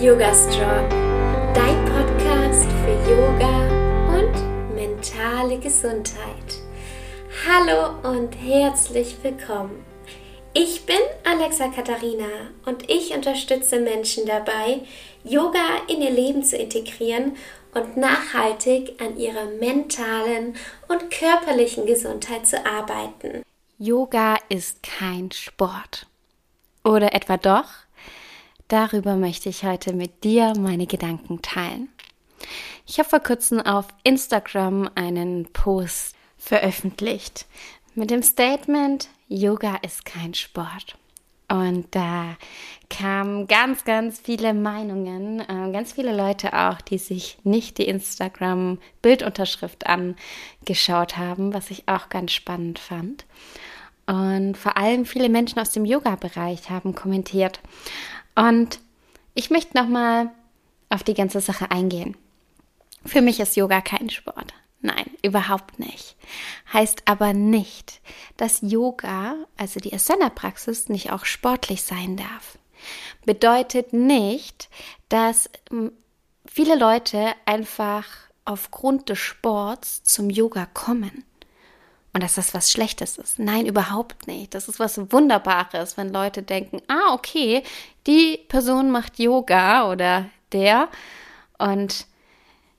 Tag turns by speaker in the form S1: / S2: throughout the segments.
S1: Yoga Strong, dein Podcast für Yoga und mentale Gesundheit. Hallo und herzlich willkommen. Ich bin Alexa Katharina und ich unterstütze Menschen dabei, Yoga in ihr Leben zu integrieren und nachhaltig an ihrer mentalen und körperlichen Gesundheit zu arbeiten.
S2: Yoga ist kein Sport. Oder etwa doch? Darüber möchte ich heute mit dir meine Gedanken teilen. Ich habe vor kurzem auf Instagram einen Post veröffentlicht mit dem Statement, Yoga ist kein Sport. Und da kamen ganz, ganz viele Meinungen, äh, ganz viele Leute auch, die sich nicht die Instagram-Bildunterschrift angeschaut haben, was ich auch ganz spannend fand. Und vor allem viele Menschen aus dem Yoga-Bereich haben kommentiert. Und ich möchte nochmal auf die ganze Sache eingehen. Für mich ist Yoga kein Sport. Nein, überhaupt nicht. Heißt aber nicht, dass Yoga, also die Asana-Praxis, nicht auch sportlich sein darf. Bedeutet nicht, dass hm, viele Leute einfach aufgrund des Sports zum Yoga kommen. Und dass das was Schlechtes ist. Nein, überhaupt nicht. Das ist was Wunderbares, wenn Leute denken, ah, okay, die Person macht Yoga oder der und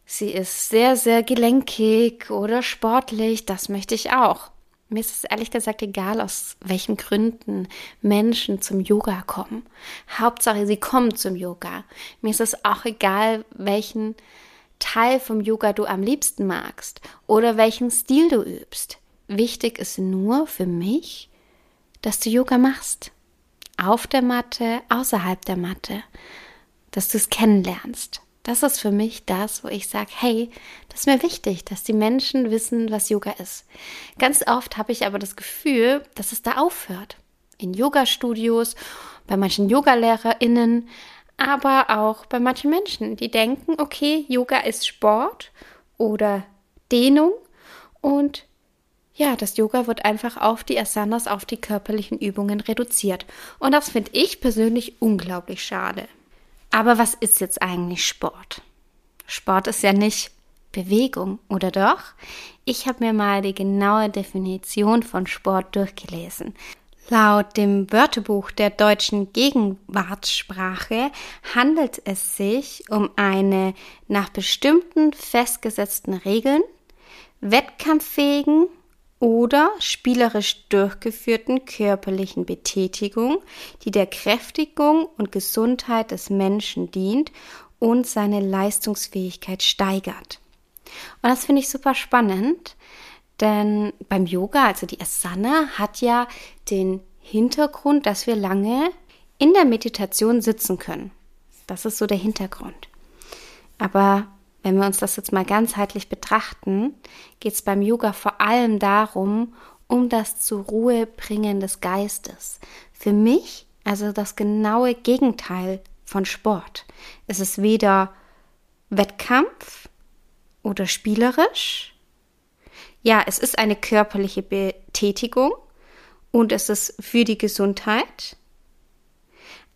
S2: sie ist sehr, sehr gelenkig oder sportlich, das möchte ich auch. Mir ist es ehrlich gesagt egal, aus welchen Gründen Menschen zum Yoga kommen. Hauptsache, sie kommen zum Yoga. Mir ist es auch egal, welchen Teil vom Yoga du am liebsten magst oder welchen Stil du übst. Wichtig ist nur für mich, dass du Yoga machst. Auf der Matte, außerhalb der Matte. Dass du es kennenlernst. Das ist für mich das, wo ich sage, hey, das ist mir wichtig, dass die Menschen wissen, was Yoga ist. Ganz oft habe ich aber das Gefühl, dass es da aufhört. In Yoga-Studios, bei manchen Yogalehrerinnen, aber auch bei manchen Menschen, die denken, okay, Yoga ist Sport oder Dehnung und ja, das Yoga wird einfach auf die Asanas, auf die körperlichen Übungen reduziert. Und das finde ich persönlich unglaublich schade. Aber was ist jetzt eigentlich Sport? Sport ist ja nicht Bewegung, oder doch? Ich habe mir mal die genaue Definition von Sport durchgelesen. Laut dem Wörterbuch der deutschen Gegenwartssprache handelt es sich um eine nach bestimmten festgesetzten Regeln wettkampffähigen oder spielerisch durchgeführten körperlichen Betätigung, die der Kräftigung und Gesundheit des Menschen dient und seine Leistungsfähigkeit steigert. Und das finde ich super spannend, denn beim Yoga, also die Asana, hat ja den Hintergrund, dass wir lange in der Meditation sitzen können. Das ist so der Hintergrund. Aber wenn wir uns das jetzt mal ganzheitlich betrachten, geht es beim Yoga vor allem darum, um das zur Ruhe bringen des Geistes. Für mich also das genaue Gegenteil von Sport. Es ist weder Wettkampf oder spielerisch. Ja, es ist eine körperliche Betätigung und es ist für die Gesundheit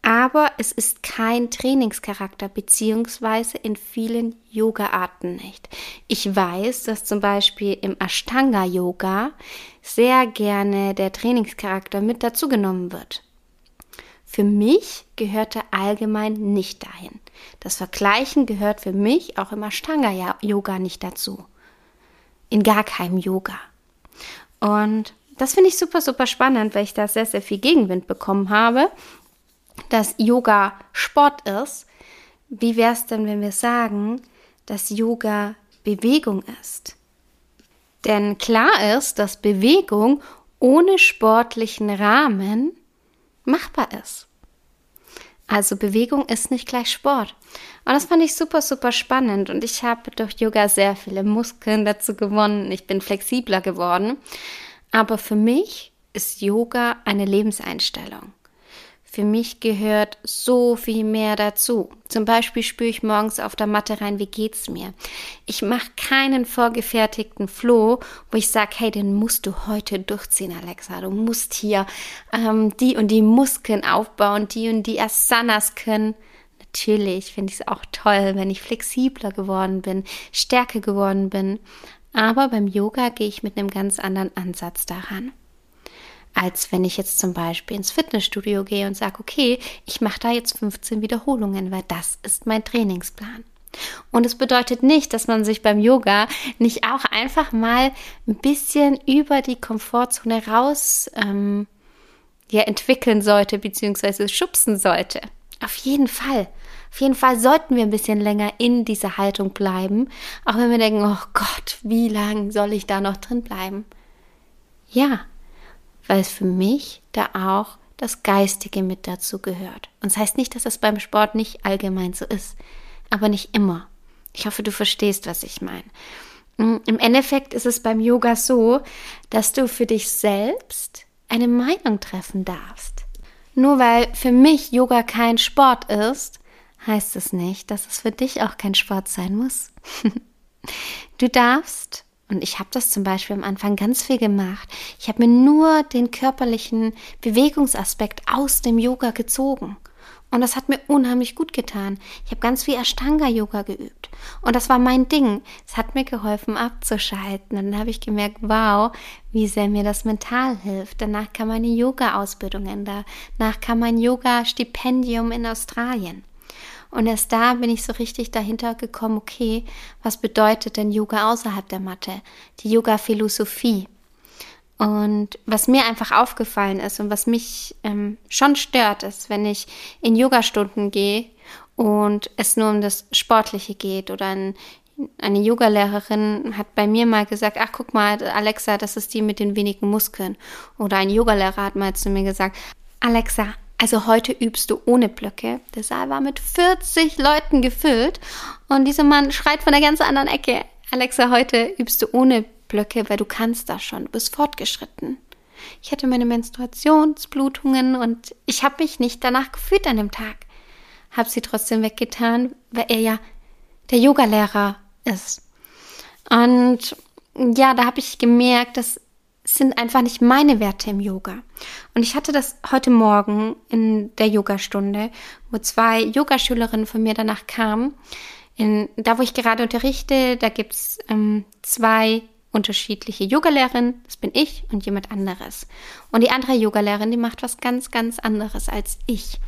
S2: aber es ist kein Trainingscharakter, beziehungsweise in vielen Yoga-Arten nicht. Ich weiß, dass zum Beispiel im Ashtanga-Yoga sehr gerne der Trainingscharakter mit dazugenommen wird. Für mich gehört er allgemein nicht dahin. Das Vergleichen gehört für mich auch im Ashtanga-Yoga nicht dazu. In gar keinem Yoga. Und das finde ich super, super spannend, weil ich da sehr, sehr viel Gegenwind bekommen habe dass Yoga Sport ist, wie wäre es denn, wenn wir sagen, dass Yoga Bewegung ist? Denn klar ist, dass Bewegung ohne sportlichen Rahmen machbar ist. Also Bewegung ist nicht gleich Sport. Und das fand ich super, super spannend. Und ich habe durch Yoga sehr viele Muskeln dazu gewonnen. Ich bin flexibler geworden. Aber für mich ist Yoga eine Lebenseinstellung. Für mich gehört so viel mehr dazu. Zum Beispiel spüre ich morgens auf der Matte rein, wie geht's mir. Ich mache keinen vorgefertigten Floh, wo ich sage, hey, den musst du heute durchziehen, Alexa. Du musst hier ähm, die und die Muskeln aufbauen, die und die Asanas können. Natürlich finde ich es auch toll, wenn ich flexibler geworden bin, stärker geworden bin. Aber beim Yoga gehe ich mit einem ganz anderen Ansatz daran. Als wenn ich jetzt zum Beispiel ins Fitnessstudio gehe und sage, okay, ich mache da jetzt 15 Wiederholungen, weil das ist mein Trainingsplan. Und es bedeutet nicht, dass man sich beim Yoga nicht auch einfach mal ein bisschen über die Komfortzone raus ähm, ja, entwickeln sollte, beziehungsweise schubsen sollte. Auf jeden Fall. Auf jeden Fall sollten wir ein bisschen länger in dieser Haltung bleiben, auch wenn wir denken, oh Gott, wie lange soll ich da noch drin bleiben? Ja, weil für mich da auch das Geistige mit dazu gehört. Und das heißt nicht, dass es beim Sport nicht allgemein so ist aber nicht immer. Ich hoffe, du verstehst, was ich meine. Mm, Im Endeffekt ist es beim Yoga so, dass du für dich selbst eine Meinung treffen darfst. Nur weil für mich Yoga kein Sport ist, heißt es nicht, dass es für dich auch kein Sport sein muss. du darfst, und ich habe das zum Beispiel am Anfang ganz viel gemacht, ich habe mir nur den körperlichen Bewegungsaspekt aus dem Yoga gezogen. Und das hat mir unheimlich gut getan. Ich habe ganz viel Ashtanga-Yoga geübt. Und das war mein Ding. Es hat mir geholfen, abzuschalten. Und dann habe ich gemerkt, wow, wie sehr mir das mental hilft. Danach kam meine Yoga-Ausbildung. Danach kam mein Yoga-Stipendium in Australien. Und erst da bin ich so richtig dahinter gekommen, okay, was bedeutet denn Yoga außerhalb der Matte? Die Yoga-Philosophie. Und was mir einfach aufgefallen ist und was mich ähm, schon stört, ist, wenn ich in Yogastunden gehe und es nur um das Sportliche geht oder ein, eine Yogalehrerin hat bei mir mal gesagt, ach guck mal, Alexa, das ist die mit den wenigen Muskeln. Oder ein Yogalehrer hat mal zu mir gesagt, Alexa, also heute übst du ohne Blöcke. Der Saal war mit 40 Leuten gefüllt und dieser Mann schreit von der ganz anderen Ecke, Alexa, heute übst du ohne Blöcke, weil du kannst das schon, du bist fortgeschritten. Ich hatte meine Menstruationsblutungen und ich habe mich nicht danach gefühlt an dem Tag. Habe sie trotzdem weggetan, weil er ja der Yogalehrer ist. Und ja, da habe ich gemerkt, das sind einfach nicht meine Werte im Yoga. Und ich hatte das heute Morgen in der Yogastunde, wo zwei Yogaschülerinnen von mir danach kamen. In, da, wo ich gerade unterrichte, da gibt's ähm, zwei unterschiedliche Yogalehrerin, das bin ich und jemand anderes. Und die andere Yogalehrerin, die macht was ganz, ganz anderes als ich,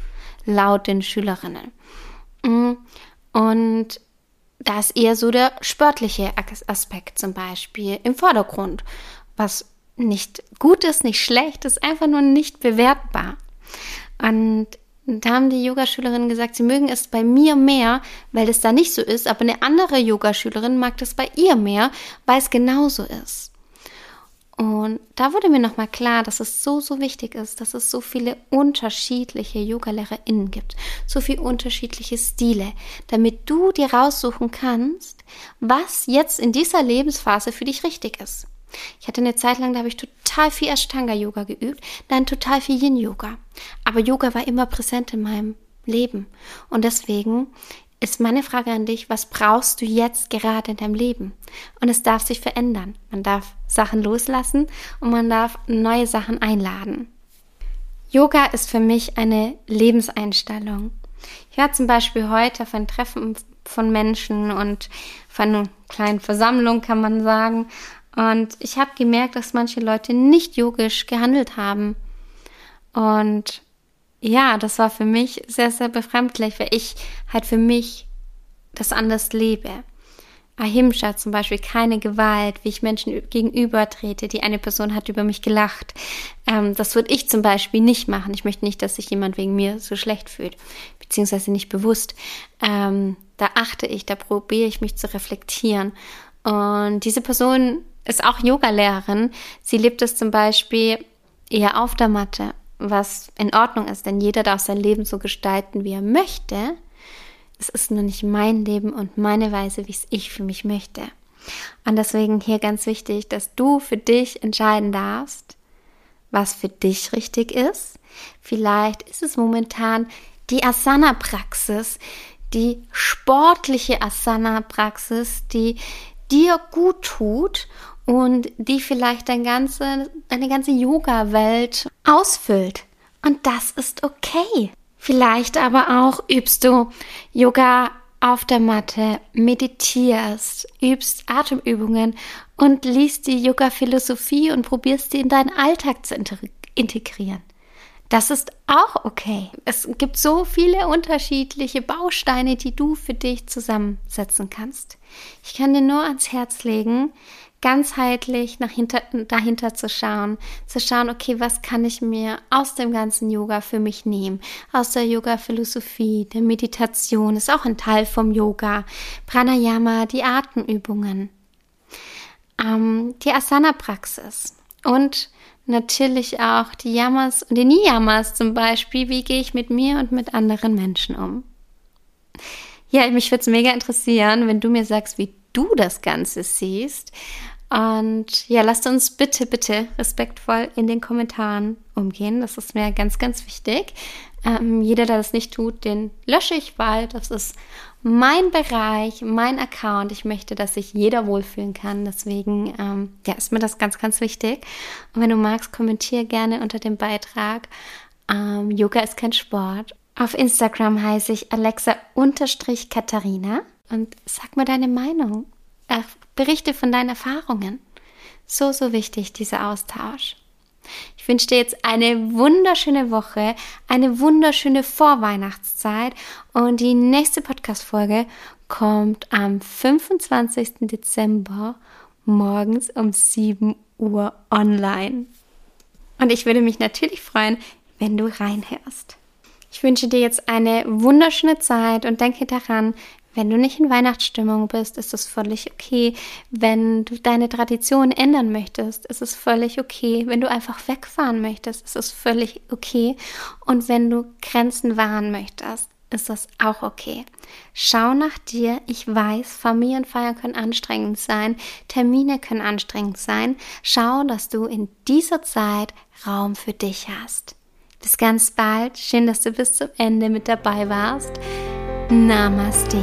S2: laut den Schülerinnen. Mm, und da ist eher so der sportliche Aspekt zum Beispiel im Vordergrund, was nicht gut ist, nicht schlecht ist, einfach nur nicht bewertbar. Und da haben die Yogaschülerinnen gesagt, sie mögen es bei mir mehr, weil es da nicht so ist, aber eine andere Yogaschülerin mag das bei ihr mehr, weil es genauso ist. Und da wurde mir nochmal klar, dass es so, so wichtig ist, dass es so viele unterschiedliche Yogalehrerinnen gibt, so viele unterschiedliche Stile, damit du dir raussuchen kannst, was jetzt in dieser Lebensphase für dich richtig ist. Ich hatte eine Zeit lang, da habe ich total viel Ashtanga-Yoga geübt, dann total viel Yin-Yoga. Aber Yoga war immer präsent in meinem Leben. Und deswegen ist meine Frage an dich, was brauchst du jetzt gerade in deinem Leben? Und es darf sich verändern. Man darf Sachen loslassen und man darf neue Sachen einladen. Yoga ist für mich eine Lebenseinstellung. Ich war zum Beispiel heute ein Treffen von Menschen und von einer kleinen Versammlung, kann man sagen. Und ich habe gemerkt, dass manche Leute nicht yogisch gehandelt haben. Und ja, das war für mich sehr, sehr befremdlich, weil ich halt für mich das anders lebe. Ahimsa zum Beispiel, keine Gewalt, wie ich Menschen gegenüber trete. Die eine Person hat über mich gelacht. Ähm, das würde ich zum Beispiel nicht machen. Ich möchte nicht, dass sich jemand wegen mir so schlecht fühlt, beziehungsweise nicht bewusst. Ähm, da achte ich, da probiere ich mich zu reflektieren. Und diese Person ist auch Yogalehrerin. Sie lebt es zum Beispiel eher auf der Matte, was in Ordnung ist, denn jeder darf sein Leben so gestalten, wie er möchte. Es ist nur nicht mein Leben und meine Weise, wie es ich für mich möchte. Und deswegen hier ganz wichtig, dass du für dich entscheiden darfst, was für dich richtig ist. Vielleicht ist es momentan die Asana-Praxis, die sportliche Asana-Praxis, die dir gut tut und die vielleicht dein ganze, deine ganze Yoga-Welt ausfüllt. Und das ist okay. Vielleicht aber auch übst du Yoga auf der Matte, meditierst, übst Atemübungen und liest die Yoga-Philosophie und probierst sie in deinen Alltag zu integrieren. Das ist auch okay. Es gibt so viele unterschiedliche Bausteine, die du für dich zusammensetzen kannst. Ich kann dir nur ans Herz legen, ganzheitlich nach hinter, dahinter zu schauen, zu schauen, okay, was kann ich mir aus dem ganzen Yoga für mich nehmen, aus der Yoga-Philosophie, der Meditation ist auch ein Teil vom Yoga, Pranayama, die Atemübungen, ähm, die Asana-Praxis. Und natürlich auch die Yamas und die Niyamas zum Beispiel, wie gehe ich mit mir und mit anderen Menschen um. Ja, mich würde es mega interessieren, wenn du mir sagst, wie du das Ganze siehst und ja, lasst uns bitte, bitte respektvoll in den Kommentaren umgehen. Das ist mir ganz, ganz wichtig. Ähm, jeder, der das nicht tut, den lösche ich, weil das ist mein Bereich, mein Account. Ich möchte, dass sich jeder wohlfühlen kann. Deswegen ähm, ja, ist mir das ganz, ganz wichtig. Und wenn du magst, kommentiere gerne unter dem Beitrag. Ähm, Yoga ist kein Sport. Auf Instagram heiße ich Alexa-Katharina und sag mir deine Meinung. Äh, berichte von deinen Erfahrungen. So, so wichtig, dieser Austausch. Ich wünsche dir jetzt eine wunderschöne Woche, eine wunderschöne Vorweihnachtszeit und die nächste Podcast-Folge kommt am 25. Dezember morgens um 7 Uhr online. Und ich würde mich natürlich freuen, wenn du reinhörst. Ich wünsche dir jetzt eine wunderschöne Zeit und denke daran, wenn du nicht in Weihnachtsstimmung bist, ist es völlig okay. Wenn du deine Tradition ändern möchtest, ist es völlig okay. Wenn du einfach wegfahren möchtest, ist es völlig okay. Und wenn du Grenzen wahren möchtest, ist das auch okay. Schau nach dir. Ich weiß, Familienfeiern können anstrengend sein, Termine können anstrengend sein. Schau, dass du in dieser Zeit Raum für dich hast. Bis ganz bald. Schön, dass du bis zum Ende mit dabei warst. Namaste.